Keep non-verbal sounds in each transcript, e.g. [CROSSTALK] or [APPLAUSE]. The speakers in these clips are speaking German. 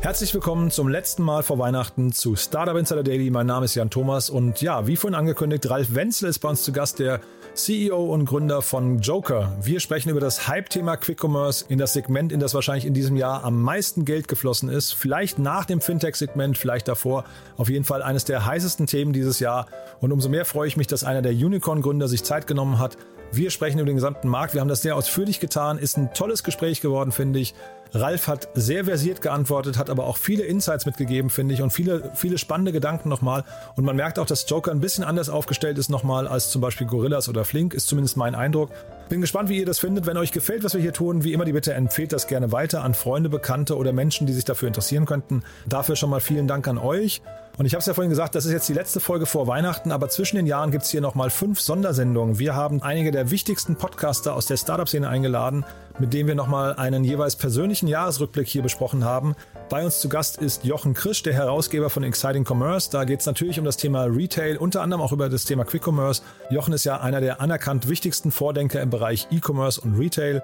Herzlich willkommen zum letzten Mal vor Weihnachten zu Startup Insider Daily. Mein Name ist Jan Thomas und ja, wie vorhin angekündigt, Ralf Wenzel ist bei uns zu Gast, der CEO und Gründer von Joker. Wir sprechen über das Hype-Thema Quick Commerce in das Segment, in das wahrscheinlich in diesem Jahr am meisten Geld geflossen ist. Vielleicht nach dem Fintech-Segment, vielleicht davor. Auf jeden Fall eines der heißesten Themen dieses Jahr. Und umso mehr freue ich mich, dass einer der Unicorn-Gründer sich Zeit genommen hat. Wir sprechen über den gesamten Markt. Wir haben das sehr ausführlich getan. Ist ein tolles Gespräch geworden, finde ich. Ralf hat sehr versiert geantwortet, hat aber auch viele Insights mitgegeben, finde ich, und viele, viele spannende Gedanken nochmal. Und man merkt auch, dass Joker ein bisschen anders aufgestellt ist nochmal als zum Beispiel Gorillas oder Flink, ist zumindest mein Eindruck. Bin gespannt, wie ihr das findet. Wenn euch gefällt, was wir hier tun, wie immer die Bitte, empfehlt das gerne weiter an Freunde, Bekannte oder Menschen, die sich dafür interessieren könnten. Dafür schon mal vielen Dank an euch. Und ich habe es ja vorhin gesagt, das ist jetzt die letzte Folge vor Weihnachten, aber zwischen den Jahren gibt es hier nochmal fünf Sondersendungen. Wir haben einige der wichtigsten Podcaster aus der Startup-Szene eingeladen, mit denen wir nochmal einen jeweils persönlichen Jahresrückblick hier besprochen haben. Bei uns zu Gast ist Jochen Krisch, der Herausgeber von Exciting Commerce. Da geht es natürlich um das Thema Retail, unter anderem auch über das Thema Quick Commerce. Jochen ist ja einer der anerkannt wichtigsten Vordenker im Bereich E-Commerce und Retail.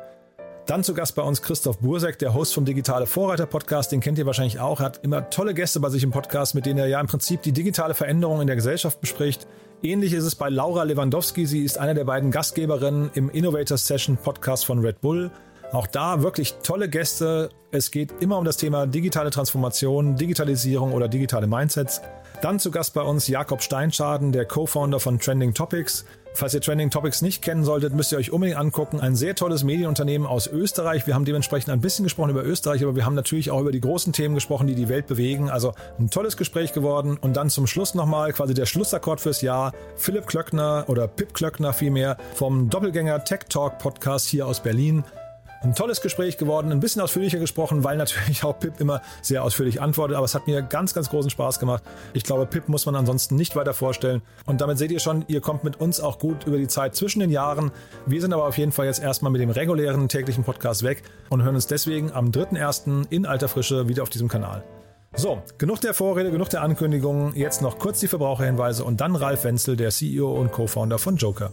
Dann zu Gast bei uns Christoph Bursek, der Host vom Digitale Vorreiter Podcast. Den kennt ihr wahrscheinlich auch. Er hat immer tolle Gäste bei sich im Podcast, mit denen er ja im Prinzip die digitale Veränderung in der Gesellschaft bespricht. Ähnlich ist es bei Laura Lewandowski. Sie ist eine der beiden Gastgeberinnen im Innovators Session Podcast von Red Bull. Auch da wirklich tolle Gäste. Es geht immer um das Thema digitale Transformation, Digitalisierung oder digitale Mindsets. Dann zu Gast bei uns Jakob Steinschaden, der Co-Founder von Trending Topics. Falls ihr Trending Topics nicht kennen solltet, müsst ihr euch unbedingt angucken. Ein sehr tolles Medienunternehmen aus Österreich. Wir haben dementsprechend ein bisschen gesprochen über Österreich, aber wir haben natürlich auch über die großen Themen gesprochen, die die Welt bewegen. Also ein tolles Gespräch geworden. Und dann zum Schluss nochmal quasi der Schlussakkord fürs Jahr. Philipp Klöckner oder Pip Klöckner vielmehr vom Doppelgänger Tech Talk Podcast hier aus Berlin. Ein tolles Gespräch geworden, ein bisschen ausführlicher gesprochen, weil natürlich auch Pip immer sehr ausführlich antwortet, aber es hat mir ganz, ganz großen Spaß gemacht. Ich glaube, Pip muss man ansonsten nicht weiter vorstellen. Und damit seht ihr schon, ihr kommt mit uns auch gut über die Zeit zwischen den Jahren. Wir sind aber auf jeden Fall jetzt erstmal mit dem regulären täglichen Podcast weg und hören uns deswegen am 3.1. in alter Frische wieder auf diesem Kanal. So, genug der Vorrede, genug der Ankündigungen. Jetzt noch kurz die Verbraucherhinweise und dann Ralf Wenzel, der CEO und Co-Founder von Joker.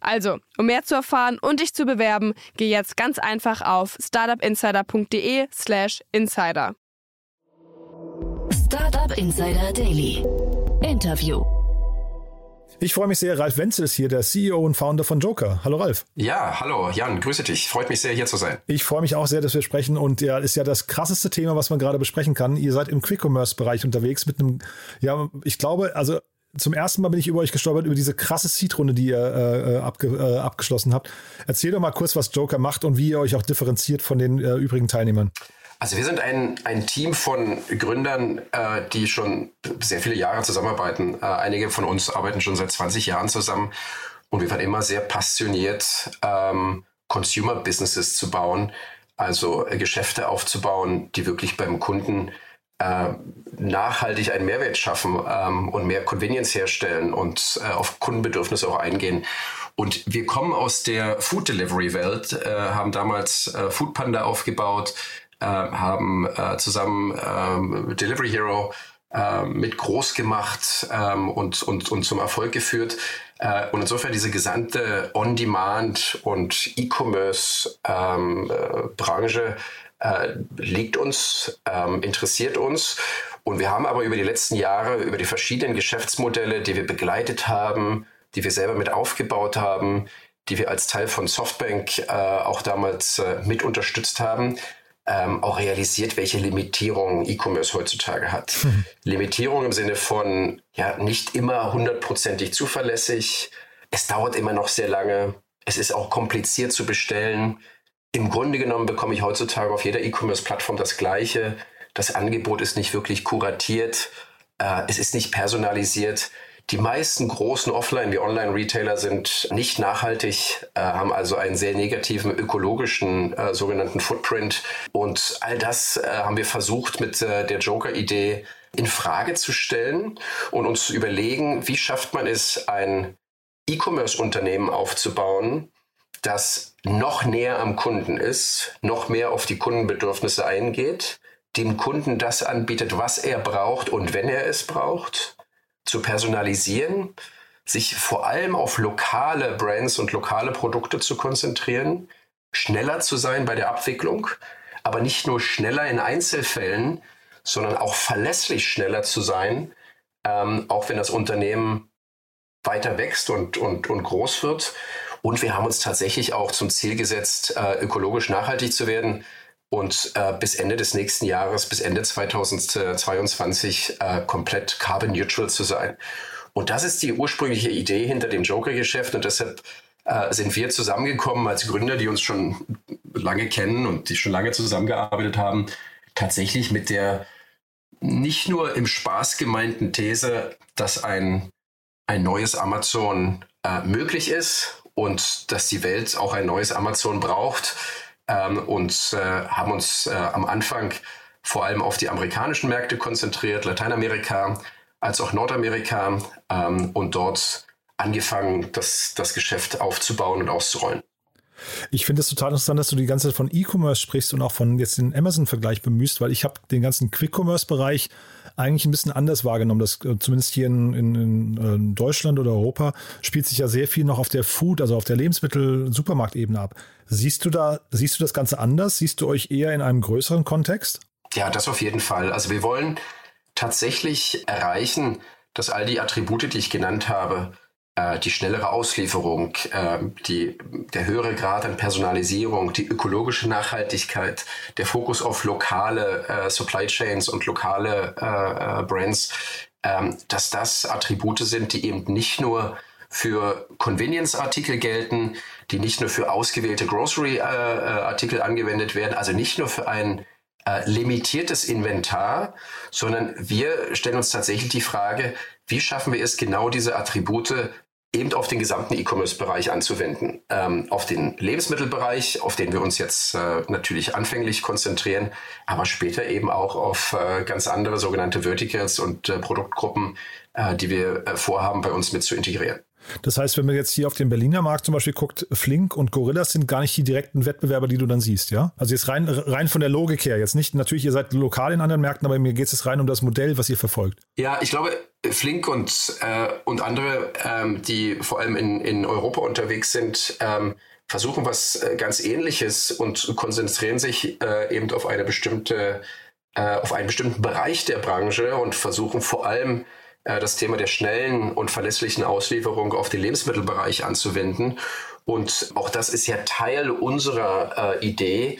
Also, um mehr zu erfahren und dich zu bewerben, geh jetzt ganz einfach auf startupinsider.de/slash insider. Startup Insider Daily. Interview. Ich freue mich sehr, Ralf Wenzel ist hier, der CEO und Founder von Joker. Hallo Ralf. Ja, hallo Jan, grüße dich. Freut mich sehr, hier zu sein. Ich freue mich auch sehr, dass wir sprechen und ja, ist ja das krasseste Thema, was man gerade besprechen kann. Ihr seid im Quick-Commerce-Bereich unterwegs mit einem, ja, ich glaube, also zum ersten Mal bin ich über euch gestolpert, über diese krasse Seed-Runde, die ihr äh, abge, äh, abgeschlossen habt. Erzähl doch mal kurz, was Joker macht und wie ihr euch auch differenziert von den äh, übrigen Teilnehmern. Also wir sind ein, ein Team von Gründern, äh, die schon sehr viele Jahre zusammenarbeiten. Äh, einige von uns arbeiten schon seit 20 Jahren zusammen und wir waren immer sehr passioniert, ähm, Consumer Businesses zu bauen, also äh, Geschäfte aufzubauen, die wirklich beim Kunden äh, nachhaltig einen Mehrwert schaffen ähm, und mehr Convenience herstellen und äh, auf Kundenbedürfnisse auch eingehen. Und wir kommen aus der Food Delivery Welt, äh, haben damals äh, Food Panda aufgebaut, äh, haben äh, zusammen äh, Delivery Hero mit groß gemacht ähm, und, und, und zum Erfolg geführt. Und insofern diese gesamte On-Demand und E-Commerce-Branche ähm, äh, liegt uns, ähm, interessiert uns. Und wir haben aber über die letzten Jahre, über die verschiedenen Geschäftsmodelle, die wir begleitet haben, die wir selber mit aufgebaut haben, die wir als Teil von Softbank äh, auch damals äh, mit unterstützt haben, ähm, auch realisiert, welche Limitierungen E-Commerce heutzutage hat. Mhm. Limitierung im Sinne von ja nicht immer hundertprozentig zuverlässig. Es dauert immer noch sehr lange. Es ist auch kompliziert zu bestellen. Im Grunde genommen bekomme ich heutzutage auf jeder E-Commerce-Plattform das Gleiche. Das Angebot ist nicht wirklich kuratiert. Äh, es ist nicht personalisiert. Die meisten großen Offline- wie Online-Retailer sind nicht nachhaltig, äh, haben also einen sehr negativen ökologischen äh, sogenannten Footprint. Und all das äh, haben wir versucht mit äh, der Joker-Idee in Frage zu stellen und uns zu überlegen, wie schafft man es, ein E-Commerce-Unternehmen aufzubauen, das noch näher am Kunden ist, noch mehr auf die Kundenbedürfnisse eingeht, dem Kunden das anbietet, was er braucht und wenn er es braucht zu personalisieren, sich vor allem auf lokale Brands und lokale Produkte zu konzentrieren, schneller zu sein bei der Abwicklung, aber nicht nur schneller in Einzelfällen, sondern auch verlässlich schneller zu sein, ähm, auch wenn das Unternehmen weiter wächst und, und, und groß wird. Und wir haben uns tatsächlich auch zum Ziel gesetzt, äh, ökologisch nachhaltig zu werden und äh, bis Ende des nächsten Jahres, bis Ende 2022 äh, komplett carbon neutral zu sein. Und das ist die ursprüngliche Idee hinter dem Joker-Geschäft und deshalb äh, sind wir zusammengekommen als Gründer, die uns schon lange kennen und die schon lange zusammengearbeitet haben, tatsächlich mit der nicht nur im Spaß gemeinten These, dass ein, ein neues Amazon äh, möglich ist und dass die Welt auch ein neues Amazon braucht, ähm, und äh, haben uns äh, am Anfang vor allem auf die amerikanischen Märkte konzentriert, Lateinamerika als auch Nordamerika ähm, und dort angefangen, das, das Geschäft aufzubauen und auszurollen. Ich finde es total interessant, dass du die ganze Zeit von E-Commerce sprichst und auch von jetzt den Amazon-Vergleich bemühst, weil ich habe den ganzen Quick-Commerce-Bereich eigentlich ein bisschen anders wahrgenommen. Das, äh, zumindest hier in, in, in, äh, Deutschland oder Europa spielt sich ja sehr viel noch auf der Food, also auf der Lebensmittel-Supermarktebene ab. Siehst du da, siehst du das Ganze anders? Siehst du euch eher in einem größeren Kontext? Ja, das auf jeden Fall. Also wir wollen tatsächlich erreichen, dass all die Attribute, die ich genannt habe, die schnellere Auslieferung, äh, die, der höhere Grad an Personalisierung, die ökologische Nachhaltigkeit, der Fokus auf lokale äh, Supply Chains und lokale äh, äh, Brands, ähm, dass das Attribute sind, die eben nicht nur für Convenience-Artikel gelten, die nicht nur für ausgewählte Grocery-Artikel angewendet werden, also nicht nur für ein limitiertes Inventar, sondern wir stellen uns tatsächlich die Frage, wie schaffen wir es, genau diese Attribute eben auf den gesamten E-Commerce-Bereich anzuwenden. Ähm, auf den Lebensmittelbereich, auf den wir uns jetzt äh, natürlich anfänglich konzentrieren, aber später eben auch auf äh, ganz andere sogenannte Verticals und äh, Produktgruppen, äh, die wir äh, vorhaben, bei uns mit zu integrieren. Das heißt, wenn man jetzt hier auf den Berliner Markt zum Beispiel guckt, Flink und Gorillas sind gar nicht die direkten Wettbewerber, die du dann siehst, ja? Also jetzt rein, rein von der Logik her, jetzt nicht, natürlich, ihr seid lokal in anderen Märkten, aber mir geht es rein um das Modell, was ihr verfolgt. Ja, ich glaube, Flink und, äh, und andere, ähm, die vor allem in, in Europa unterwegs sind, ähm, versuchen was äh, ganz ähnliches und konzentrieren sich äh, eben auf eine bestimmte, äh, auf einen bestimmten Bereich der Branche und versuchen vor allem das Thema der schnellen und verlässlichen Auslieferung auf den Lebensmittelbereich anzuwenden. Und auch das ist ja Teil unserer äh, Idee.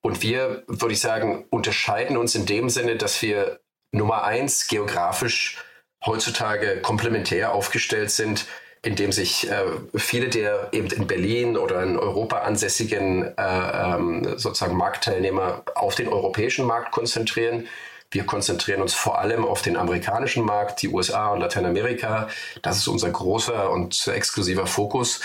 Und wir, würde ich sagen, unterscheiden uns in dem Sinne, dass wir Nummer eins geografisch heutzutage komplementär aufgestellt sind, indem sich äh, viele der eben in Berlin oder in Europa ansässigen äh, ähm, sozusagen Marktteilnehmer auf den europäischen Markt konzentrieren wir konzentrieren uns vor allem auf den amerikanischen Markt, die USA und Lateinamerika. Das ist unser großer und exklusiver Fokus.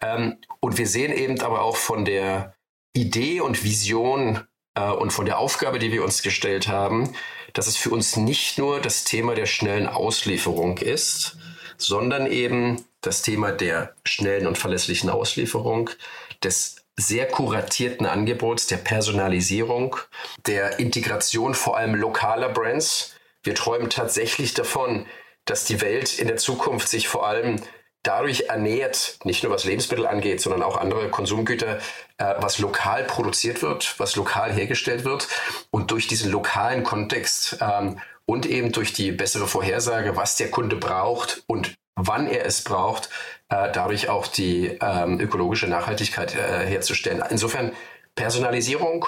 Ähm, und wir sehen eben aber auch von der Idee und Vision äh, und von der Aufgabe, die wir uns gestellt haben, dass es für uns nicht nur das Thema der schnellen Auslieferung ist, sondern eben das Thema der schnellen und verlässlichen Auslieferung, des sehr kuratierten Angebots, der Personalisierung, der Integration vor allem lokaler Brands. Wir träumen tatsächlich davon, dass die Welt in der Zukunft sich vor allem dadurch ernährt, nicht nur was Lebensmittel angeht, sondern auch andere Konsumgüter, äh, was lokal produziert wird, was lokal hergestellt wird und durch diesen lokalen Kontext ähm, und eben durch die bessere Vorhersage, was der Kunde braucht und wann er es braucht, äh, dadurch auch die ähm, ökologische Nachhaltigkeit äh, herzustellen. Insofern Personalisierung,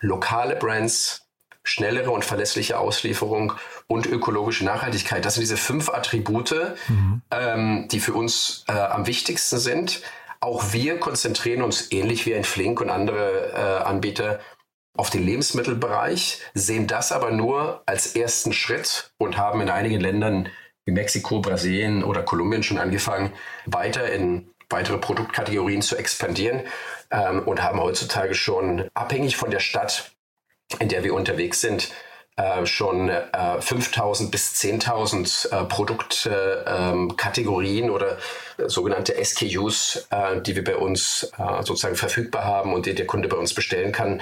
lokale Brands, schnellere und verlässliche Auslieferung und ökologische Nachhaltigkeit. Das sind diese fünf Attribute, mhm. ähm, die für uns äh, am wichtigsten sind. Auch wir konzentrieren uns ähnlich wie ein Flink und andere äh, Anbieter auf den Lebensmittelbereich, sehen das aber nur als ersten Schritt und haben in einigen Ländern wie Mexiko, Brasilien oder Kolumbien schon angefangen, weiter in weitere Produktkategorien zu expandieren ähm, und haben heutzutage schon abhängig von der Stadt, in der wir unterwegs sind, äh, schon äh, 5000 bis 10.000 äh, Produktkategorien ähm, oder äh, sogenannte SKUs, äh, die wir bei uns äh, sozusagen verfügbar haben und die der Kunde bei uns bestellen kann,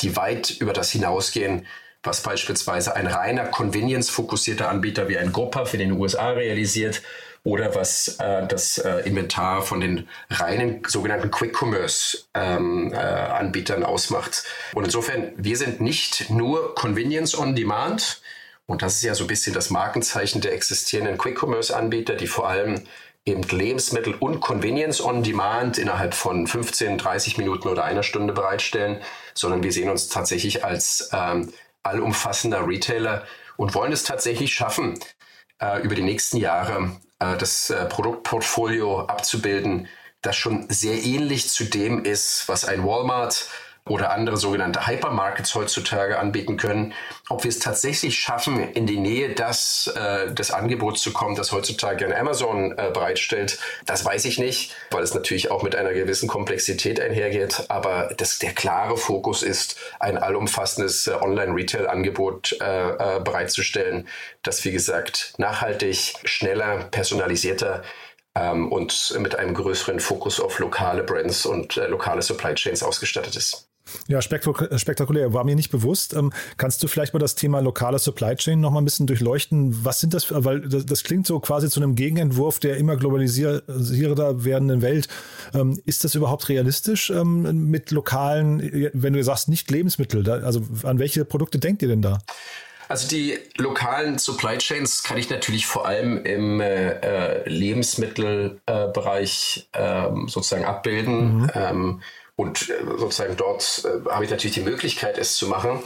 die weit über das hinausgehen, was beispielsweise ein reiner convenience-fokussierter Anbieter wie ein Gopper für den USA realisiert oder was äh, das äh, Inventar von den reinen sogenannten Quick-Commerce-Anbietern ähm, äh, ausmacht. Und insofern, wir sind nicht nur Convenience on Demand, und das ist ja so ein bisschen das Markenzeichen der existierenden Quick-Commerce-Anbieter, die vor allem eben Lebensmittel und Convenience on Demand innerhalb von 15, 30 Minuten oder einer Stunde bereitstellen, sondern wir sehen uns tatsächlich als ähm, allumfassender Retailer und wollen es tatsächlich schaffen, äh, über die nächsten Jahre das äh, Produktportfolio abzubilden, das schon sehr ähnlich zu dem ist, was ein Walmart oder andere sogenannte Hypermarkets heutzutage anbieten können. Ob wir es tatsächlich schaffen, in die Nähe das, äh, des Angebots zu kommen, das heutzutage ein Amazon äh, bereitstellt, das weiß ich nicht, weil es natürlich auch mit einer gewissen Komplexität einhergeht. Aber das, der klare Fokus ist, ein allumfassendes äh, Online-Retail-Angebot äh, äh, bereitzustellen, das, wie gesagt, nachhaltig, schneller, personalisierter ähm, und mit einem größeren Fokus auf lokale Brands und äh, lokale Supply Chains ausgestattet ist. Ja, spektakulär. War mir nicht bewusst. Ähm, kannst du vielleicht mal das Thema lokale Supply Chain noch mal ein bisschen durchleuchten? Was sind das? Weil das, das klingt so quasi zu einem Gegenentwurf der immer globalisierter werdenden Welt. Ähm, ist das überhaupt realistisch ähm, mit lokalen, wenn du sagst, nicht Lebensmittel? Also an welche Produkte denkt ihr denn da? Also die lokalen Supply Chains kann ich natürlich vor allem im äh, äh Lebensmittelbereich äh, sozusagen abbilden. Mhm. Ähm, und äh, sozusagen dort äh, habe ich natürlich die Möglichkeit, es zu machen.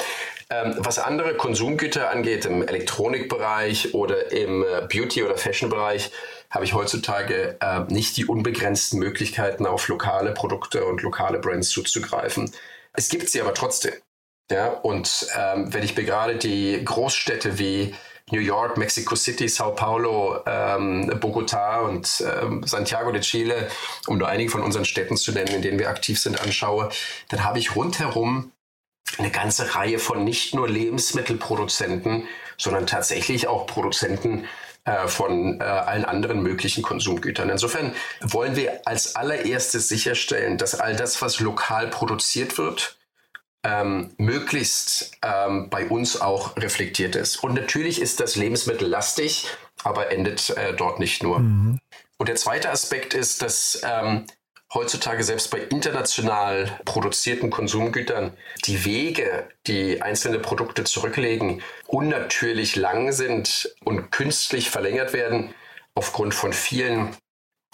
Ähm, was andere Konsumgüter angeht, im Elektronikbereich oder im äh, Beauty- oder Fashion-Bereich, habe ich heutzutage äh, nicht die unbegrenzten Möglichkeiten, auf lokale Produkte und lokale Brands zuzugreifen. Es gibt sie aber trotzdem. Ja, und ähm, wenn ich mir gerade die Großstädte wie New York, Mexico City, Sao Paulo, ähm, Bogotá und ähm, Santiago de Chile, um nur einige von unseren Städten zu nennen, in denen wir aktiv sind, anschaue, dann habe ich rundherum eine ganze Reihe von nicht nur Lebensmittelproduzenten, sondern tatsächlich auch Produzenten äh, von äh, allen anderen möglichen Konsumgütern. Insofern wollen wir als allererstes sicherstellen, dass all das, was lokal produziert wird, ähm, möglichst ähm, bei uns auch reflektiert ist. Und natürlich ist das Lebensmittel lastig, aber endet äh, dort nicht nur. Mhm. Und der zweite Aspekt ist, dass ähm, heutzutage selbst bei international produzierten Konsumgütern die Wege, die einzelne Produkte zurücklegen, unnatürlich lang sind und künstlich verlängert werden aufgrund von vielen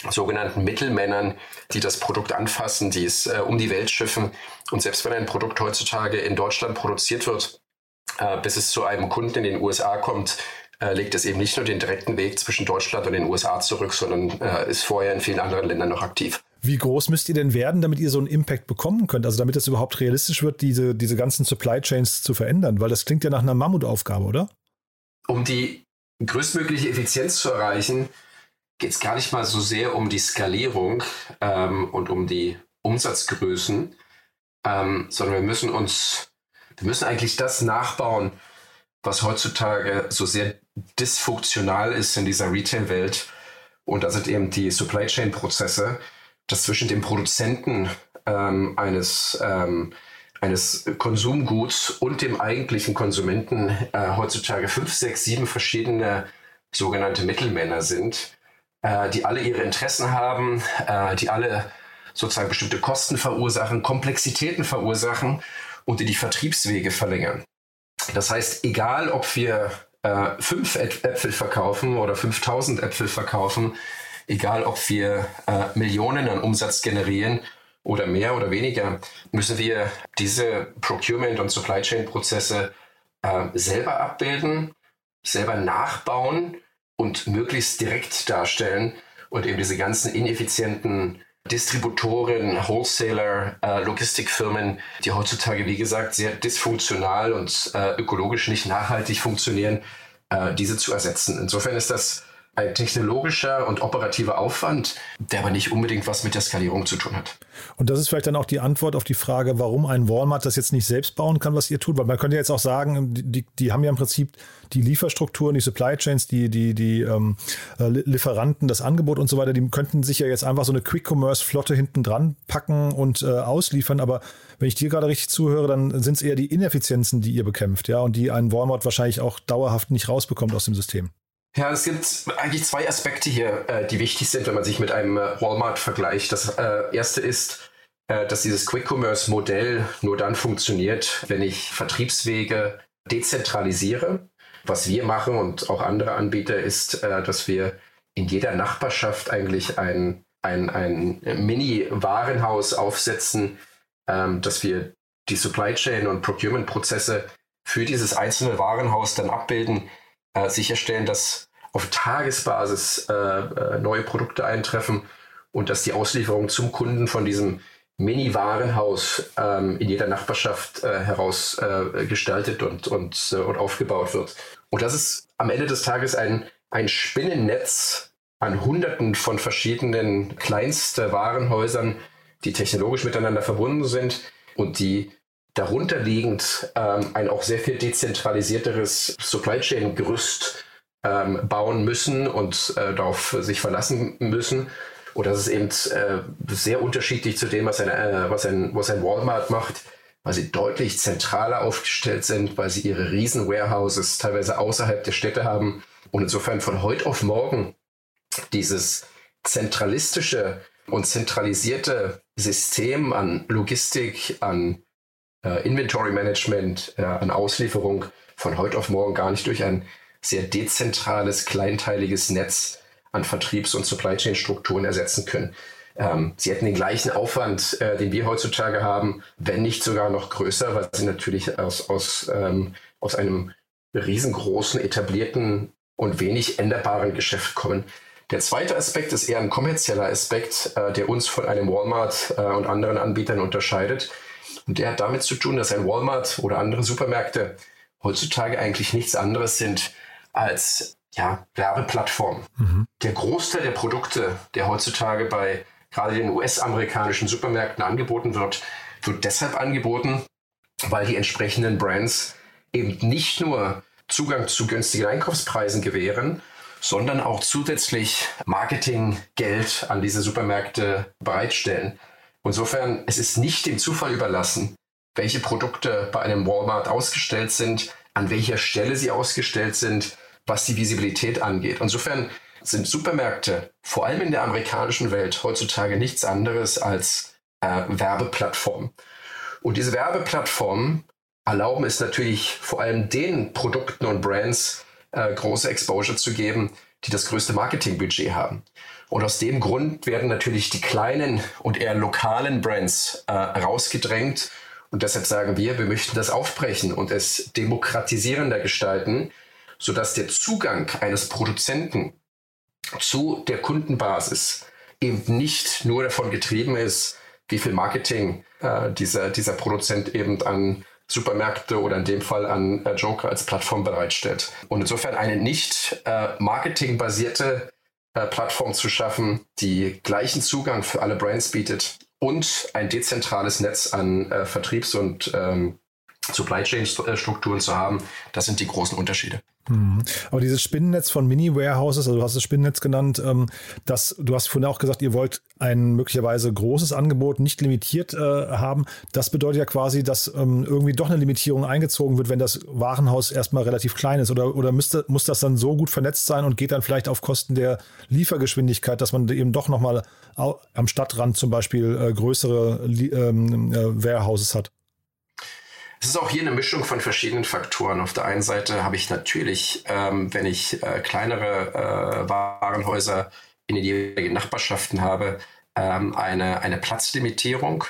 sogenannten Mittelmännern, die das Produkt anfassen, die es äh, um die Welt schiffen. Und selbst wenn ein Produkt heutzutage in Deutschland produziert wird, äh, bis es zu einem Kunden in den USA kommt, äh, legt es eben nicht nur den direkten Weg zwischen Deutschland und den USA zurück, sondern äh, ist vorher in vielen anderen Ländern noch aktiv. Wie groß müsst ihr denn werden, damit ihr so einen Impact bekommen könnt? Also damit es überhaupt realistisch wird, diese, diese ganzen Supply Chains zu verändern? Weil das klingt ja nach einer Mammutaufgabe, oder? Um die größtmögliche Effizienz zu erreichen, geht es gar nicht mal so sehr um die Skalierung ähm, und um die Umsatzgrößen, ähm, sondern wir müssen uns, wir müssen eigentlich das nachbauen, was heutzutage so sehr dysfunktional ist in dieser Retail-Welt. Und das sind eben die Supply Chain-Prozesse, dass zwischen dem Produzenten ähm, eines, ähm, eines Konsumguts und dem eigentlichen Konsumenten äh, heutzutage fünf, sechs, sieben verschiedene sogenannte Mittelmänner sind äh, die alle ihre Interessen haben, äh, die alle sozusagen bestimmte Kosten verursachen, Komplexitäten verursachen und die die Vertriebswege verlängern. Das heißt, egal ob wir äh, fünf Äpfel verkaufen oder 5000 Äpfel verkaufen, egal ob wir äh, Millionen an Umsatz generieren oder mehr oder weniger, müssen wir diese Procurement- und Supply Chain-Prozesse äh, selber abbilden, selber nachbauen und möglichst direkt darstellen und eben diese ganzen ineffizienten Distributoren, Wholesaler, äh, Logistikfirmen, die heutzutage, wie gesagt, sehr dysfunktional und äh, ökologisch nicht nachhaltig funktionieren, äh, diese zu ersetzen. Insofern ist das ein technologischer und operativer Aufwand, der aber nicht unbedingt was mit der Skalierung zu tun hat. Und das ist vielleicht dann auch die Antwort auf die Frage, warum ein Walmart das jetzt nicht selbst bauen kann, was ihr tut. Weil man könnte jetzt auch sagen, die, die haben ja im Prinzip die Lieferstrukturen, die Supply Chains, die, die, die ähm, äh, Lieferanten, das Angebot und so weiter, die könnten sich ja jetzt einfach so eine Quick-Commerce-Flotte hinten dran packen und äh, ausliefern. Aber wenn ich dir gerade richtig zuhöre, dann sind es eher die Ineffizienzen, die ihr bekämpft, ja, und die ein Walmart wahrscheinlich auch dauerhaft nicht rausbekommt aus dem System. Ja, es gibt eigentlich zwei Aspekte hier, äh, die wichtig sind, wenn man sich mit einem äh, Walmart vergleicht. Das äh, erste ist, äh, dass dieses Quick-Commerce-Modell nur dann funktioniert, wenn ich Vertriebswege dezentralisiere. Was wir machen und auch andere Anbieter ist, äh, dass wir in jeder Nachbarschaft eigentlich ein, ein, ein Mini-Warenhaus aufsetzen, ähm, dass wir die Supply Chain und Procurement-Prozesse für dieses einzelne Warenhaus dann abbilden äh, sicherstellen, dass auf Tagesbasis äh, äh, neue Produkte eintreffen und dass die Auslieferung zum Kunden von diesem Mini-Warenhaus ähm, in jeder Nachbarschaft äh, heraus äh, gestaltet und, und, äh, und aufgebaut wird. Und das ist am Ende des Tages ein, ein Spinnennetz an Hunderten von verschiedenen kleinste Warenhäusern, die technologisch miteinander verbunden sind und die darunter liegend ähm, ein auch sehr viel dezentralisierteres Supply Chain Gerüst ähm, bauen müssen und äh, darauf sich verlassen müssen. Und das ist eben äh, sehr unterschiedlich zu dem, was ein, äh, was, ein, was ein Walmart macht, weil sie deutlich zentraler aufgestellt sind, weil sie ihre riesen Warehouses teilweise außerhalb der Städte haben und insofern von heute auf morgen dieses zentralistische und zentralisierte System an Logistik, an äh, Inventory Management, äh, an Auslieferung von heute auf morgen gar nicht durch ein sehr dezentrales, kleinteiliges Netz an Vertriebs- und Supply Chain Strukturen ersetzen können. Ähm, sie hätten den gleichen Aufwand, äh, den wir heutzutage haben, wenn nicht sogar noch größer, weil sie natürlich aus, aus, ähm, aus einem riesengroßen, etablierten und wenig änderbaren Geschäft kommen. Der zweite Aspekt ist eher ein kommerzieller Aspekt, äh, der uns von einem Walmart äh, und anderen Anbietern unterscheidet. Und der hat damit zu tun, dass ein Walmart oder andere Supermärkte heutzutage eigentlich nichts anderes sind als ja, Werbeplattformen. Mhm. Der Großteil der Produkte, der heutzutage bei gerade den US-amerikanischen Supermärkten angeboten wird, wird deshalb angeboten, weil die entsprechenden Brands eben nicht nur Zugang zu günstigen Einkaufspreisen gewähren, sondern auch zusätzlich Marketinggeld an diese Supermärkte bereitstellen. Insofern, es ist nicht dem Zufall überlassen, welche Produkte bei einem Walmart ausgestellt sind, an welcher Stelle sie ausgestellt sind, was die Visibilität angeht. Insofern sind Supermärkte, vor allem in der amerikanischen Welt, heutzutage nichts anderes als äh, Werbeplattformen. Und diese Werbeplattformen erlauben es natürlich vor allem den Produkten und Brands äh, große Exposure zu geben, die das größte Marketingbudget haben. Und aus dem Grund werden natürlich die kleinen und eher lokalen Brands äh, rausgedrängt. Und deshalb sagen wir, wir möchten das aufbrechen und es demokratisierender gestalten, sodass der Zugang eines Produzenten zu der Kundenbasis eben nicht nur davon getrieben ist, wie viel Marketing äh, dieser, dieser Produzent eben an Supermärkte oder in dem Fall an äh, Joker als Plattform bereitstellt. Und insofern eine nicht äh, marketingbasierte äh, Plattform zu schaffen, die gleichen Zugang für alle Brands bietet und ein dezentrales Netz an äh, Vertriebs- und ähm, Supply Chain-Strukturen zu haben, das sind die großen Unterschiede. Mhm. Aber dieses Spinnennetz von Mini-Warehouses, also du hast das Spinnennetz genannt, ähm, das, du hast vorhin auch gesagt, ihr wollt ein möglicherweise großes Angebot nicht limitiert äh, haben. Das bedeutet ja quasi, dass ähm, irgendwie doch eine Limitierung eingezogen wird, wenn das Warenhaus erstmal relativ klein ist. Oder, oder müsste, muss das dann so gut vernetzt sein und geht dann vielleicht auf Kosten der Liefergeschwindigkeit, dass man eben doch nochmal am Stadtrand zum Beispiel äh, größere ähm, äh, Warehouses hat? Es ist auch hier eine Mischung von verschiedenen Faktoren. Auf der einen Seite habe ich natürlich, ähm, wenn ich äh, kleinere äh, Warenhäuser in den jeweiligen Nachbarschaften habe, ähm, eine, eine Platzlimitierung.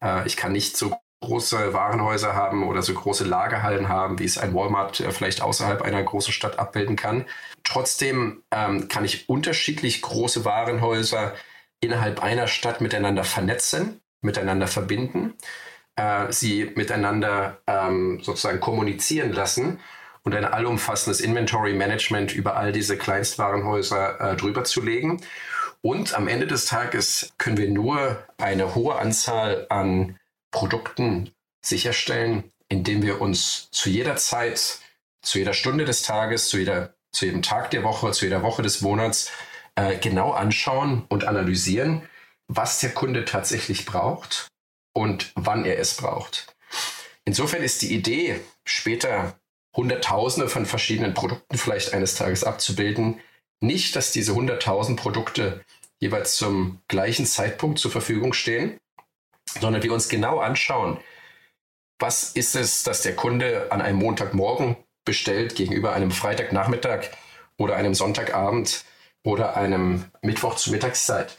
Äh, ich kann nicht so große Warenhäuser haben oder so große Lagerhallen haben, wie es ein Walmart äh, vielleicht außerhalb einer großen Stadt abbilden kann. Trotzdem ähm, kann ich unterschiedlich große Warenhäuser innerhalb einer Stadt miteinander vernetzen, miteinander verbinden äh, sie miteinander ähm, sozusagen kommunizieren lassen und ein allumfassendes Inventory Management über all diese Kleinstwarenhäuser äh, drüber zu legen. Und am Ende des Tages können wir nur eine hohe Anzahl an Produkten sicherstellen, indem wir uns zu jeder Zeit, zu jeder Stunde des Tages, zu, jeder, zu jedem Tag der Woche, zu jeder Woche des Monats äh, genau anschauen und analysieren, was der Kunde tatsächlich braucht und wann er es braucht. Insofern ist die Idee, später Hunderttausende von verschiedenen Produkten vielleicht eines Tages abzubilden, nicht, dass diese hunderttausend Produkte jeweils zum gleichen Zeitpunkt zur Verfügung stehen, sondern wir uns genau anschauen, was ist es, dass der Kunde an einem Montagmorgen bestellt gegenüber einem Freitagnachmittag oder einem Sonntagabend oder einem Mittwoch zur Mittagszeit.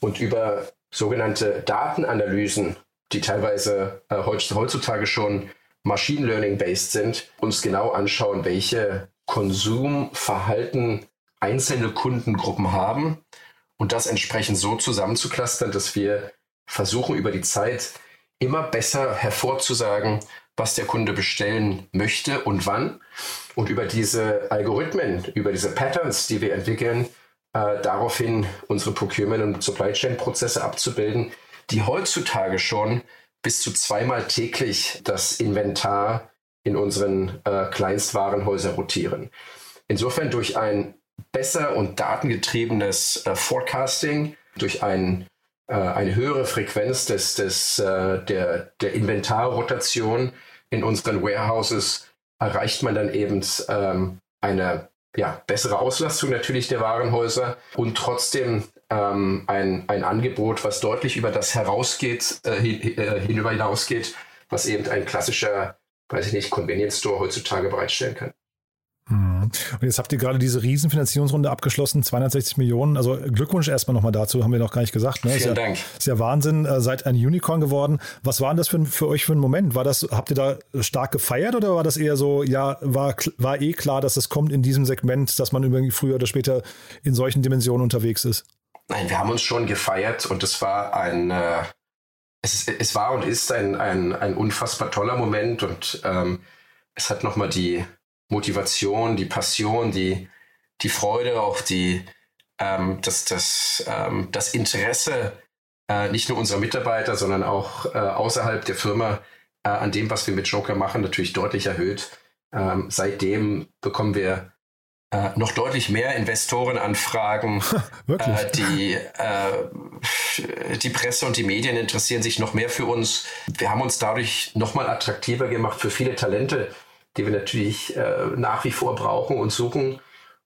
Und über sogenannte Datenanalysen die teilweise äh, heutzutage schon Machine Learning-based sind, uns genau anschauen, welche Konsumverhalten einzelne Kundengruppen haben und das entsprechend so zusammenzuklustern, dass wir versuchen, über die Zeit immer besser hervorzusagen, was der Kunde bestellen möchte und wann. Und über diese Algorithmen, über diese Patterns, die wir entwickeln, äh, daraufhin unsere Procurement- und Supply Chain-Prozesse abzubilden, die heutzutage schon bis zu zweimal täglich das Inventar in unseren äh, Kleinstwarenhäusern rotieren. Insofern durch ein besser und datengetriebenes äh, Forecasting, durch ein, äh, eine höhere Frequenz des, des, äh, der, der Inventarrotation in unseren Warehouses erreicht man dann eben ähm, eine ja, bessere Auslastung natürlich der Warenhäuser und trotzdem ähm, ein, ein Angebot, was deutlich über das herausgeht, äh, äh, hinüber hinausgeht, was eben ein klassischer, weiß ich nicht, Convenience Store heutzutage bereitstellen kann. Mhm. Und jetzt habt ihr gerade diese Riesenfinanzierungsrunde abgeschlossen, 260 Millionen. Also Glückwunsch erstmal nochmal dazu, haben wir noch gar nicht gesagt. Ne? Vielen ist Dank. ist ja Wahnsinn, äh, seid ein Unicorn geworden. Was war denn das für, für euch für ein Moment? War das, habt ihr da stark gefeiert oder war das eher so, ja, war, war eh klar, dass es kommt in diesem Segment, dass man irgendwie früher oder später in solchen Dimensionen unterwegs ist? Nein, wir haben uns schon gefeiert und es war ein, äh, es, es war und ist ein, ein, ein unfassbar toller Moment und ähm, es hat nochmal die Motivation, die Passion, die, die Freude, auch die, ähm, das, das, ähm, das Interesse äh, nicht nur unserer Mitarbeiter, sondern auch äh, außerhalb der Firma äh, an dem, was wir mit Joker machen, natürlich deutlich erhöht. Ähm, seitdem bekommen wir äh, noch deutlich mehr Investorenanfragen. [LAUGHS] Wirklich? Äh, die, äh, die Presse und die Medien interessieren sich noch mehr für uns. Wir haben uns dadurch nochmal attraktiver gemacht für viele Talente, die wir natürlich äh, nach wie vor brauchen und suchen.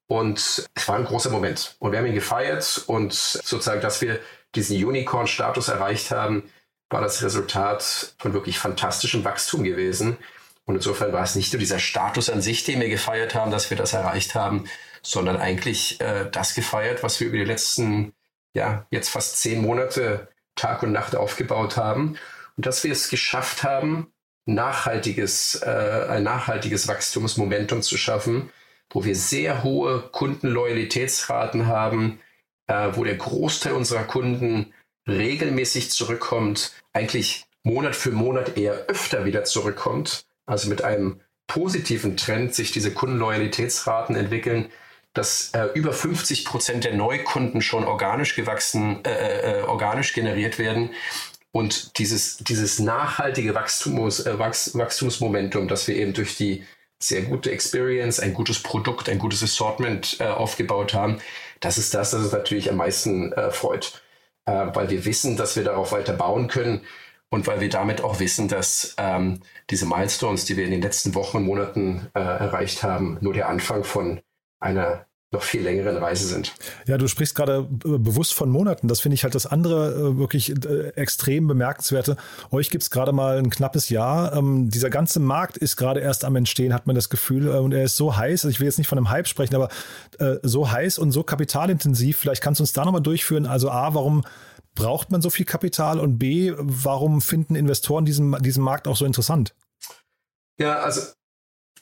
Und es war ein großer Moment. Und wir haben ihn gefeiert und sozusagen, dass wir diesen Unicorn-Status erreicht haben, war das Resultat von wirklich fantastischem Wachstum gewesen. Und insofern war es nicht nur dieser Status an sich, den wir gefeiert haben, dass wir das erreicht haben, sondern eigentlich äh, das gefeiert, was wir über die letzten, ja, jetzt fast zehn Monate Tag und Nacht aufgebaut haben. Und dass wir es geschafft haben, nachhaltiges, äh, ein nachhaltiges Wachstumsmomentum zu schaffen, wo wir sehr hohe Kundenloyalitätsraten haben, äh, wo der Großteil unserer Kunden regelmäßig zurückkommt, eigentlich Monat für Monat eher öfter wieder zurückkommt, also mit einem positiven Trend sich diese Kundenloyalitätsraten entwickeln, dass äh, über 50 Prozent der Neukunden schon organisch gewachsen, äh, äh, organisch generiert werden und dieses, dieses nachhaltige Wachstums, äh, Wachs, Wachstumsmomentum, das wir eben durch die sehr gute Experience, ein gutes Produkt, ein gutes Assortment äh, aufgebaut haben, das ist das, das uns natürlich am meisten äh, freut. Äh, weil wir wissen, dass wir darauf weiter bauen können und weil wir damit auch wissen, dass ähm, diese Milestones, die wir in den letzten Wochen und Monaten äh, erreicht haben, nur der Anfang von einer noch viel längeren Reise sind. Ja, du sprichst gerade äh, bewusst von Monaten. Das finde ich halt das andere äh, wirklich äh, extrem bemerkenswerte. Euch gibt es gerade mal ein knappes Jahr. Ähm, dieser ganze Markt ist gerade erst am Entstehen, hat man das Gefühl. Und er ist so heiß. Also ich will jetzt nicht von einem Hype sprechen, aber äh, so heiß und so kapitalintensiv. Vielleicht kannst du uns da nochmal durchführen. Also A, warum braucht man so viel Kapital? Und B, warum finden Investoren diesen, diesen Markt auch so interessant? Ja, also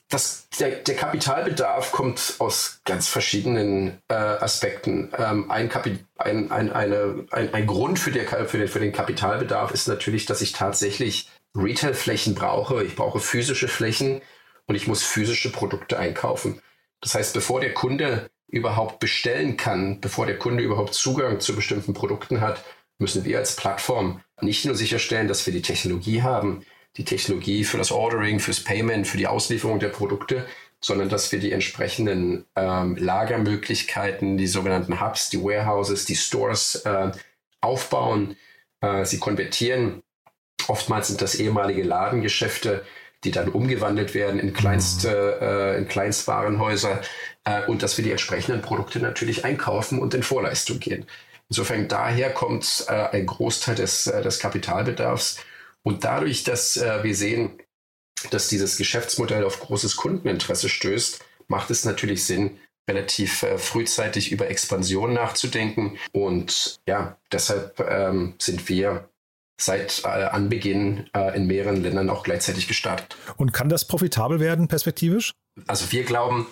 das, der, der, Kapitalbedarf kommt aus ganz verschiedenen äh, Aspekten. Ähm, ein, Kapi ein, ein, eine, ein, ein, Grund für, der, für, den, für den Kapitalbedarf ist natürlich, dass ich tatsächlich Retail-Flächen brauche. Ich brauche physische Flächen und ich muss physische Produkte einkaufen. Das heißt, bevor der Kunde überhaupt bestellen kann, bevor der Kunde überhaupt Zugang zu bestimmten Produkten hat, müssen wir als Plattform nicht nur sicherstellen, dass wir die Technologie haben, die Technologie für das Ordering, fürs Payment, für die Auslieferung der Produkte, sondern dass wir die entsprechenden ähm, Lagermöglichkeiten, die sogenannten Hubs, die Warehouses, die Stores äh, aufbauen, äh, sie konvertieren. Oftmals sind das ehemalige Ladengeschäfte, die dann umgewandelt werden in, kleinste, äh, in Kleinstwarenhäuser äh, und dass wir die entsprechenden Produkte natürlich einkaufen und in Vorleistung gehen. Insofern daher kommt äh, ein Großteil des, äh, des Kapitalbedarfs. Und dadurch, dass äh, wir sehen, dass dieses Geschäftsmodell auf großes Kundeninteresse stößt, macht es natürlich Sinn, relativ äh, frühzeitig über Expansion nachzudenken. Und ja, deshalb ähm, sind wir seit äh, Anbeginn äh, in mehreren Ländern auch gleichzeitig gestartet. Und kann das profitabel werden, perspektivisch? Also wir glauben,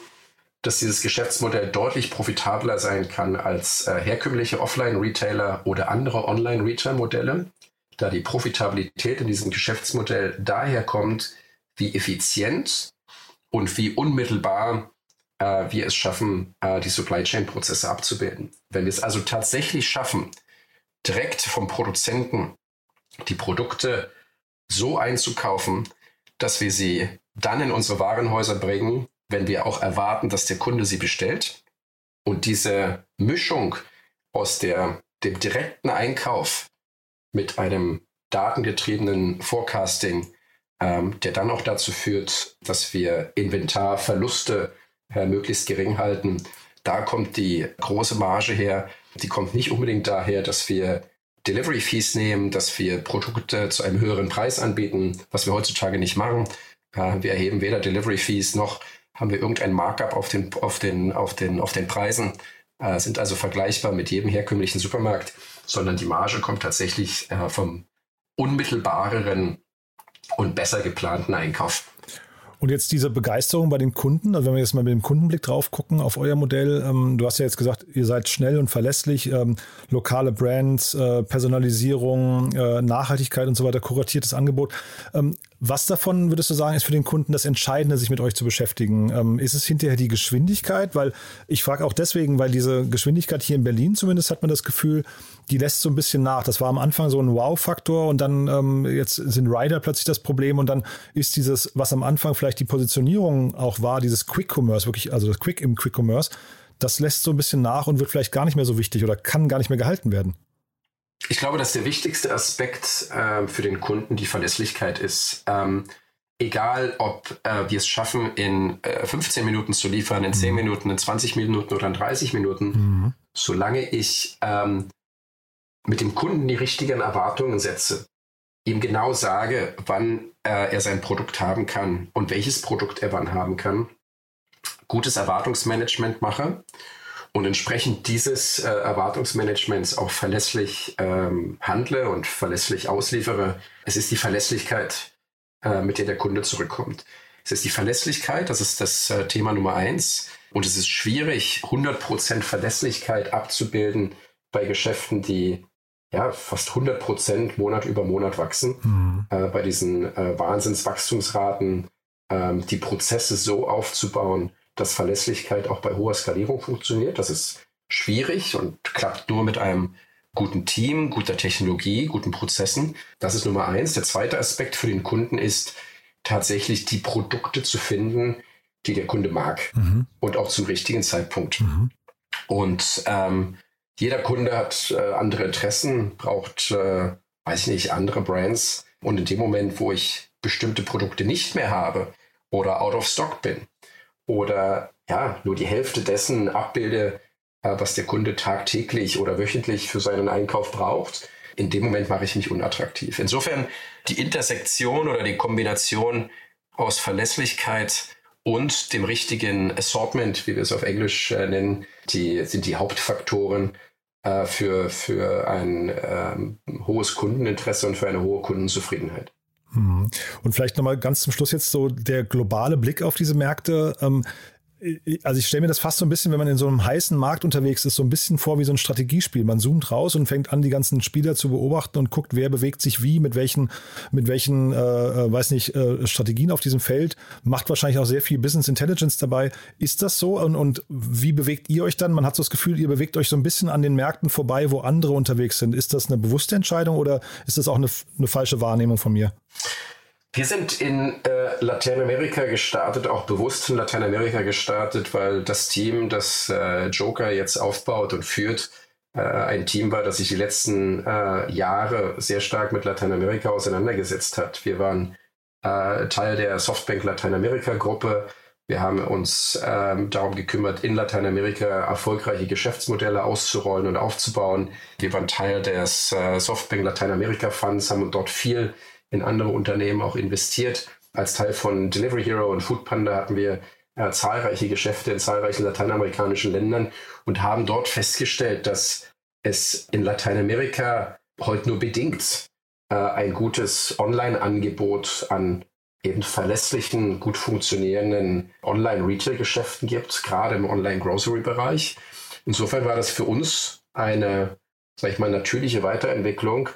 dass dieses Geschäftsmodell deutlich profitabler sein kann als äh, herkömmliche Offline-Retailer oder andere Online-Retail-Modelle da die Profitabilität in diesem Geschäftsmodell daher kommt, wie effizient und wie unmittelbar äh, wir es schaffen, äh, die Supply Chain Prozesse abzubilden. Wenn wir es also tatsächlich schaffen, direkt vom Produzenten die Produkte so einzukaufen, dass wir sie dann in unsere Warenhäuser bringen, wenn wir auch erwarten, dass der Kunde sie bestellt. Und diese Mischung aus der, dem direkten Einkauf mit einem datengetriebenen Forecasting, ähm, der dann auch dazu führt, dass wir Inventarverluste äh, möglichst gering halten. Da kommt die große Marge her. Die kommt nicht unbedingt daher, dass wir Delivery Fees nehmen, dass wir Produkte zu einem höheren Preis anbieten, was wir heutzutage nicht machen. Äh, wir erheben weder Delivery Fees noch haben wir irgendein Markup auf den, auf den, auf den, auf den Preisen, äh, sind also vergleichbar mit jedem herkömmlichen Supermarkt sondern die Marge kommt tatsächlich äh, vom unmittelbareren und besser geplanten Einkauf. Und jetzt diese Begeisterung bei den Kunden, also wenn wir jetzt mal mit dem Kundenblick drauf gucken auf euer Modell, ähm, du hast ja jetzt gesagt, ihr seid schnell und verlässlich, ähm, lokale Brands, äh, Personalisierung, äh, Nachhaltigkeit und so weiter, kuratiertes Angebot. Ähm, was davon würdest du sagen, ist für den Kunden das Entscheidende, sich mit euch zu beschäftigen? Ähm, ist es hinterher die Geschwindigkeit? Weil ich frage auch deswegen, weil diese Geschwindigkeit hier in Berlin zumindest hat man das Gefühl, die lässt so ein bisschen nach. Das war am Anfang so ein Wow-Faktor und dann ähm, jetzt sind Rider plötzlich das Problem und dann ist dieses, was am Anfang vielleicht die Positionierung auch war, dieses Quick Commerce, wirklich, also das Quick im Quick Commerce, das lässt so ein bisschen nach und wird vielleicht gar nicht mehr so wichtig oder kann gar nicht mehr gehalten werden. Ich glaube, dass der wichtigste Aspekt äh, für den Kunden die Verlässlichkeit ist. Ähm, egal, ob äh, wir es schaffen, in äh, 15 Minuten zu liefern, in 10 mhm. Minuten, in 20 Minuten oder in 30 Minuten, mhm. solange ich ähm, mit dem Kunden die richtigen Erwartungen setze, ihm genau sage, wann äh, er sein Produkt haben kann und welches Produkt er wann haben kann, gutes Erwartungsmanagement mache und entsprechend dieses äh, Erwartungsmanagements auch verlässlich ähm, handle und verlässlich ausliefere. Es ist die Verlässlichkeit, äh, mit der der Kunde zurückkommt. Es ist die Verlässlichkeit, das ist das äh, Thema Nummer eins. Und es ist schwierig, 100% Verlässlichkeit abzubilden bei Geschäften, die ja, fast 100 Prozent Monat über Monat wachsen. Mhm. Äh, bei diesen äh, Wahnsinnswachstumsraten ähm, die Prozesse so aufzubauen, dass Verlässlichkeit auch bei hoher Skalierung funktioniert. Das ist schwierig und klappt nur mit einem guten Team, guter Technologie, guten Prozessen. Das ist Nummer eins. Der zweite Aspekt für den Kunden ist tatsächlich die Produkte zu finden, die der Kunde mag mhm. und auch zum richtigen Zeitpunkt. Mhm. Und ähm, jeder Kunde hat äh, andere Interessen, braucht, äh, weiß ich nicht, andere Brands. Und in dem Moment, wo ich bestimmte Produkte nicht mehr habe oder out of stock bin oder ja, nur die Hälfte dessen abbilde, äh, was der Kunde tagtäglich oder wöchentlich für seinen Einkauf braucht, in dem Moment mache ich mich unattraktiv. Insofern die Intersektion oder die Kombination aus Verlässlichkeit und dem richtigen Assortment, wie wir es auf Englisch äh, nennen, die sind die Hauptfaktoren äh, für, für ein ähm, hohes Kundeninteresse und für eine hohe Kundenzufriedenheit. Mhm. Und vielleicht nochmal ganz zum Schluss jetzt so der globale Blick auf diese Märkte. Also ich stelle mir das fast so ein bisschen, wenn man in so einem heißen Markt unterwegs ist, so ein bisschen vor wie so ein Strategiespiel. Man zoomt raus und fängt an, die ganzen Spieler zu beobachten und guckt, wer bewegt sich wie, mit welchen, mit welchen, äh, äh, weiß nicht, äh, Strategien auf diesem Feld. Macht wahrscheinlich auch sehr viel Business Intelligence dabei. Ist das so? Und, und wie bewegt ihr euch dann? Man hat so das Gefühl, ihr bewegt euch so ein bisschen an den Märkten vorbei, wo andere unterwegs sind. Ist das eine bewusste Entscheidung oder ist das auch eine, eine falsche Wahrnehmung von mir? Wir sind in äh, Lateinamerika gestartet, auch bewusst in Lateinamerika gestartet, weil das Team, das äh, Joker jetzt aufbaut und führt, äh, ein Team war, das sich die letzten äh, Jahre sehr stark mit Lateinamerika auseinandergesetzt hat. Wir waren äh, Teil der Softbank Lateinamerika-Gruppe. Wir haben uns ähm, darum gekümmert, in Lateinamerika erfolgreiche Geschäftsmodelle auszurollen und aufzubauen. Wir waren Teil des äh, Softbank Lateinamerika Funds, haben dort viel in andere Unternehmen auch investiert. Als Teil von Delivery Hero und Foodpanda hatten wir äh, zahlreiche Geschäfte in zahlreichen lateinamerikanischen Ländern und haben dort festgestellt, dass es in Lateinamerika heute nur bedingt äh, ein gutes Online-Angebot an eben verlässlichen, gut funktionierenden Online-Retail-Geschäften gibt, gerade im Online-Grocery-Bereich. Insofern war das für uns eine, sag ich mal, natürliche Weiterentwicklung,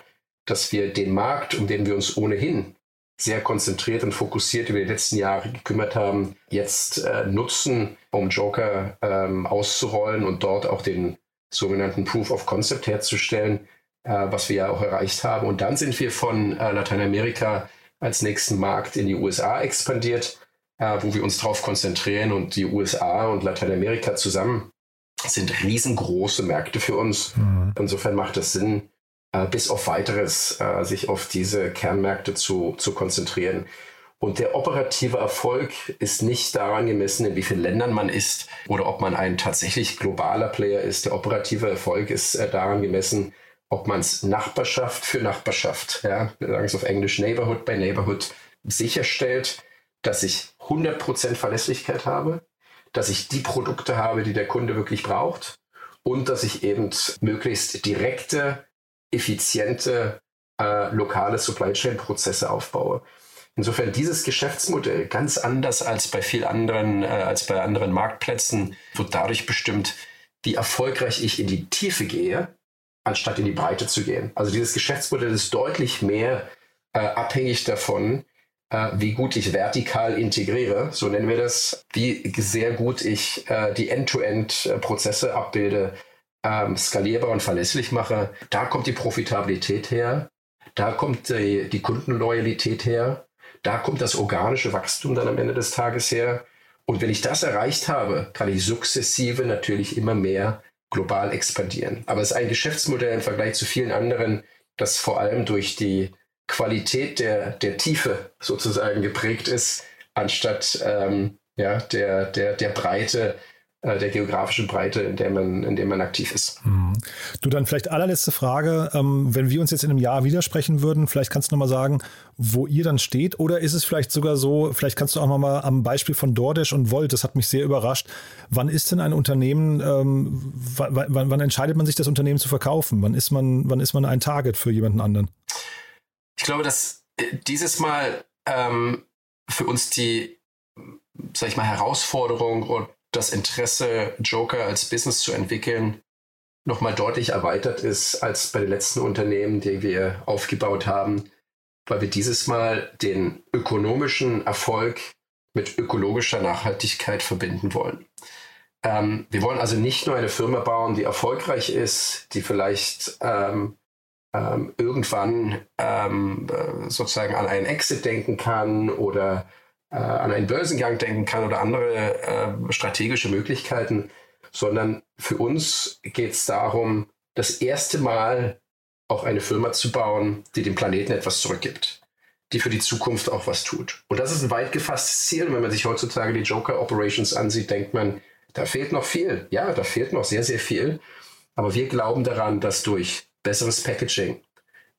dass wir den Markt, um den wir uns ohnehin sehr konzentriert und fokussiert über die letzten Jahre gekümmert haben, jetzt äh, nutzen, um Joker ähm, auszurollen und dort auch den sogenannten Proof of Concept herzustellen, äh, was wir ja auch erreicht haben. Und dann sind wir von äh, Lateinamerika als nächsten Markt in die USA expandiert, äh, wo wir uns darauf konzentrieren und die USA und Lateinamerika zusammen sind riesengroße Märkte für uns. Mhm. Insofern macht es Sinn, äh, bis auf weiteres äh, sich auf diese Kernmärkte zu, zu konzentrieren. Und der operative Erfolg ist nicht daran gemessen, in wie vielen Ländern man ist oder ob man ein tatsächlich globaler Player ist. Der operative Erfolg ist äh, daran gemessen, ob man es Nachbarschaft für Nachbarschaft, ja, wir sagen es auf Englisch Neighborhood by Neighborhood, sicherstellt, dass ich 100% Verlässlichkeit habe, dass ich die Produkte habe, die der Kunde wirklich braucht und dass ich eben möglichst direkte effiziente äh, lokale Supply Chain Prozesse aufbaue. Insofern dieses Geschäftsmodell ganz anders als bei vielen anderen, äh, als bei anderen Marktplätzen wird dadurch bestimmt, wie erfolgreich ich in die Tiefe gehe, anstatt in die Breite zu gehen. Also dieses Geschäftsmodell ist deutlich mehr äh, abhängig davon, äh, wie gut ich vertikal integriere, so nennen wir das, wie sehr gut ich äh, die End-to-End-Prozesse abbilde, ähm, skalierbar und verlässlich mache, da kommt die Profitabilität her, da kommt die, die Kundenloyalität her, da kommt das organische Wachstum dann am Ende des Tages her. Und wenn ich das erreicht habe, kann ich sukzessive natürlich immer mehr global expandieren. Aber es ist ein Geschäftsmodell im Vergleich zu vielen anderen, das vor allem durch die Qualität der, der Tiefe sozusagen geprägt ist, anstatt ähm, ja, der, der, der Breite äh, der geografischen Breite, in der man, in der man aktiv ist. Mhm. Du dann vielleicht allerletzte Frage, ähm, wenn wir uns jetzt in einem Jahr widersprechen würden, vielleicht kannst du noch mal sagen, wo ihr dann steht, oder ist es vielleicht sogar so, vielleicht kannst du auch noch mal am Beispiel von DoorDash und Volt, das hat mich sehr überrascht. Wann ist denn ein Unternehmen, ähm, wann, wann, wann entscheidet man sich, das Unternehmen zu verkaufen? Wann ist man, wann ist man ein Target für jemanden anderen? Ich glaube, dass äh, dieses Mal ähm, für uns die, sag ich mal, Herausforderung und das Interesse, Joker als Business zu entwickeln, nochmal deutlich erweitert ist als bei den letzten Unternehmen, die wir aufgebaut haben, weil wir dieses Mal den ökonomischen Erfolg mit ökologischer Nachhaltigkeit verbinden wollen. Ähm, wir wollen also nicht nur eine Firma bauen, die erfolgreich ist, die vielleicht ähm, ähm, irgendwann ähm, äh, sozusagen an einen Exit denken kann oder äh, an einen Börsengang denken kann oder andere äh, strategische Möglichkeiten, sondern für uns geht es darum, das erste Mal auch eine Firma zu bauen, die dem Planeten etwas zurückgibt. die für die Zukunft auch was tut. Und das ist ein weit gefasstes Ziel. Wenn man sich heutzutage die Joker Operations ansieht, denkt man, da fehlt noch viel. Ja, da fehlt noch sehr, sehr viel. Aber wir glauben daran, dass durch besseres Packaging,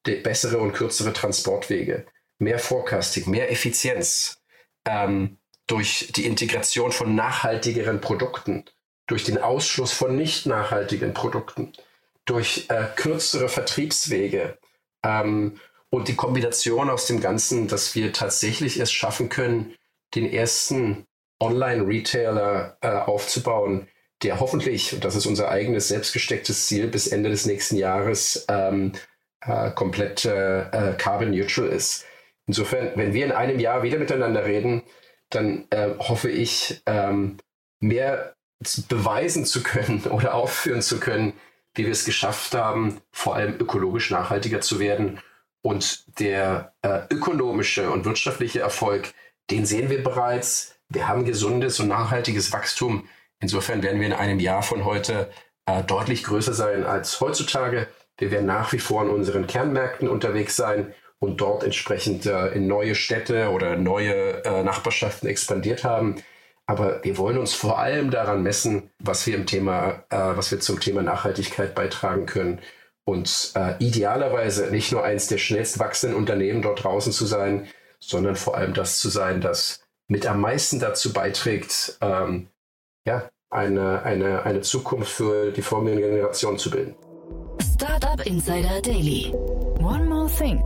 bessere und kürzere Transportwege, mehr Forecasting, mehr Effizienz, ähm, durch die Integration von nachhaltigeren Produkten, durch den Ausschluss von nicht nachhaltigen Produkten, durch äh, kürzere Vertriebswege ähm, und die Kombination aus dem Ganzen, dass wir tatsächlich es schaffen können, den ersten Online-Retailer äh, aufzubauen, der hoffentlich, und das ist unser eigenes selbstgestecktes Ziel, bis Ende des nächsten Jahres ähm, äh, komplett äh, äh carbon neutral ist. Insofern, wenn wir in einem Jahr wieder miteinander reden, dann äh, hoffe ich, ähm, mehr beweisen zu können [LAUGHS] oder aufführen zu können, wie wir es geschafft haben, vor allem ökologisch nachhaltiger zu werden. Und der äh, ökonomische und wirtschaftliche Erfolg, den sehen wir bereits. Wir haben gesundes und nachhaltiges Wachstum. Insofern werden wir in einem Jahr von heute äh, deutlich größer sein als heutzutage. Wir werden nach wie vor in unseren Kernmärkten unterwegs sein und dort entsprechend äh, in neue Städte oder neue äh, Nachbarschaften expandiert haben. Aber wir wollen uns vor allem daran messen, was wir im Thema, äh, was wir zum Thema Nachhaltigkeit beitragen können. Und äh, idealerweise nicht nur eins der schnellst wachsenden Unternehmen dort draußen zu sein, sondern vor allem das zu sein, das mit am meisten dazu beiträgt, ähm, ja, eine, eine, eine Zukunft für die folgenden Generationen zu bilden. Startup Insider Daily. One more thing.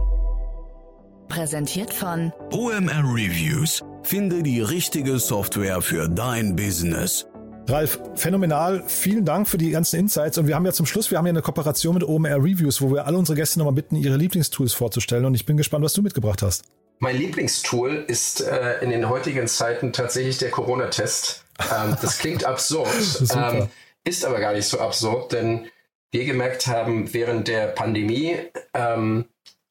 Präsentiert von OMR Reviews. Finde die richtige Software für dein Business. Ralf, phänomenal. Vielen Dank für die ganzen Insights. Und wir haben ja zum Schluss, wir haben ja eine Kooperation mit OMR Reviews, wo wir alle unsere Gäste nochmal bitten, ihre Lieblingstools vorzustellen. Und ich bin gespannt, was du mitgebracht hast. Mein Lieblingstool ist äh, in den heutigen Zeiten tatsächlich der Corona-Test. Ähm, das klingt [LAUGHS] absurd, ähm, ist aber gar nicht so absurd, denn wir gemerkt haben, während der Pandemie ähm,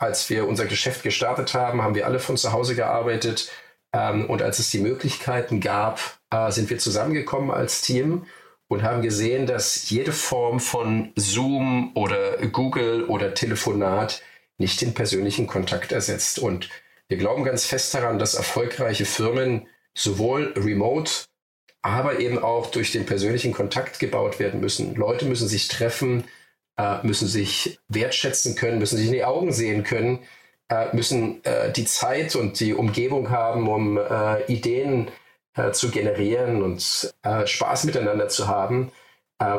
als wir unser Geschäft gestartet haben, haben wir alle von zu Hause gearbeitet. Ähm, und als es die Möglichkeiten gab, äh, sind wir zusammengekommen als Team und haben gesehen, dass jede Form von Zoom oder Google oder Telefonat nicht den persönlichen Kontakt ersetzt. Und wir glauben ganz fest daran, dass erfolgreiche Firmen sowohl remote, aber eben auch durch den persönlichen Kontakt gebaut werden müssen. Leute müssen sich treffen, müssen sich wertschätzen können, müssen sich in die Augen sehen können, äh, müssen äh, die Zeit und die Umgebung haben, um äh, Ideen äh, zu generieren und äh, Spaß miteinander zu haben.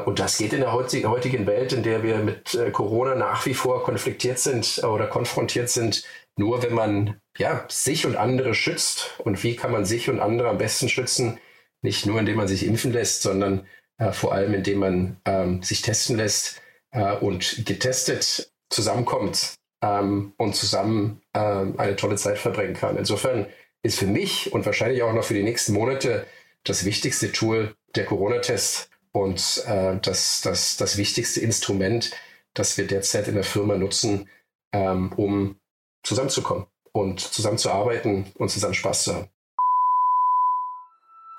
und das geht in der heutigen Welt, in der wir mit Corona nach wie vor konfliktiert sind oder konfrontiert sind, nur wenn man ja, sich und andere schützt. Und wie kann man sich und andere am besten schützen? Nicht nur, indem man sich impfen lässt, sondern vor allem, indem man ähm, sich testen lässt, äh, und getestet zusammenkommt ähm, und zusammen ähm, eine tolle Zeit verbringen kann. Insofern ist für mich und wahrscheinlich auch noch für die nächsten Monate das wichtigste Tool der Corona-Test und äh, das, das, das wichtigste Instrument, das wir derzeit in der Firma nutzen, ähm, um zusammenzukommen und zusammenzuarbeiten und zusammen Spaß zu haben.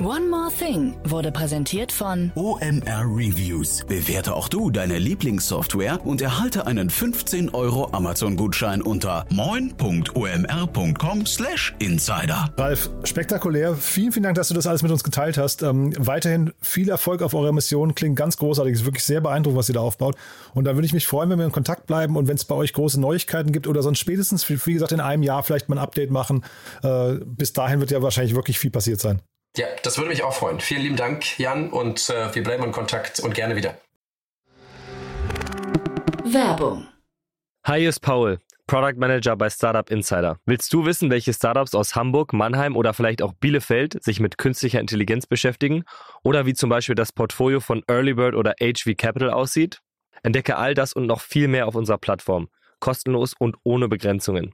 One More Thing wurde präsentiert von OMR Reviews. Bewerte auch du deine Lieblingssoftware und erhalte einen 15 Euro Amazon-Gutschein unter moin.omr.com/insider. Ralf, spektakulär. Vielen, vielen Dank, dass du das alles mit uns geteilt hast. Ähm, weiterhin viel Erfolg auf eurer Mission. Klingt ganz großartig. Ist wirklich sehr beeindruckend, was ihr da aufbaut. Und da würde ich mich freuen, wenn wir in Kontakt bleiben und wenn es bei euch große Neuigkeiten gibt oder sonst spätestens, wie gesagt, in einem Jahr vielleicht mal ein Update machen. Äh, bis dahin wird ja wahrscheinlich wirklich viel passiert sein. Ja, das würde mich auch freuen. Vielen lieben Dank, Jan, und äh, wir bleiben in Kontakt und gerne wieder. Werbung. Hi, hier ist Paul, Product Manager bei Startup Insider. Willst du wissen, welche Startups aus Hamburg, Mannheim oder vielleicht auch Bielefeld sich mit künstlicher Intelligenz beschäftigen? Oder wie zum Beispiel das Portfolio von Earlybird oder HV Capital aussieht? Entdecke all das und noch viel mehr auf unserer Plattform. Kostenlos und ohne Begrenzungen.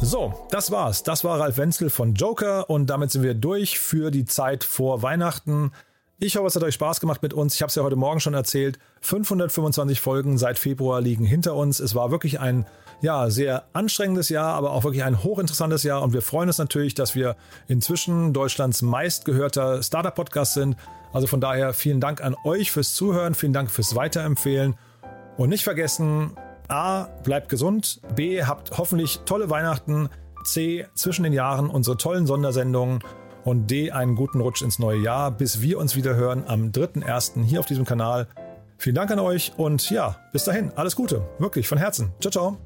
So, das war's. Das war Ralf Wenzel von Joker und damit sind wir durch für die Zeit vor Weihnachten. Ich hoffe, es hat euch Spaß gemacht mit uns. Ich habe es ja heute Morgen schon erzählt. 525 Folgen seit Februar liegen hinter uns. Es war wirklich ein ja, sehr anstrengendes Jahr, aber auch wirklich ein hochinteressantes Jahr. Und wir freuen uns natürlich, dass wir inzwischen Deutschlands meistgehörter Startup-Podcast sind. Also von daher vielen Dank an euch fürs Zuhören, vielen Dank fürs Weiterempfehlen. Und nicht vergessen, A, bleibt gesund, B, habt hoffentlich tolle Weihnachten, C, zwischen den Jahren unsere tollen Sondersendungen und D, einen guten Rutsch ins neue Jahr, bis wir uns wieder hören am 3.1. hier auf diesem Kanal. Vielen Dank an euch und ja, bis dahin, alles Gute, wirklich von Herzen. Ciao, ciao.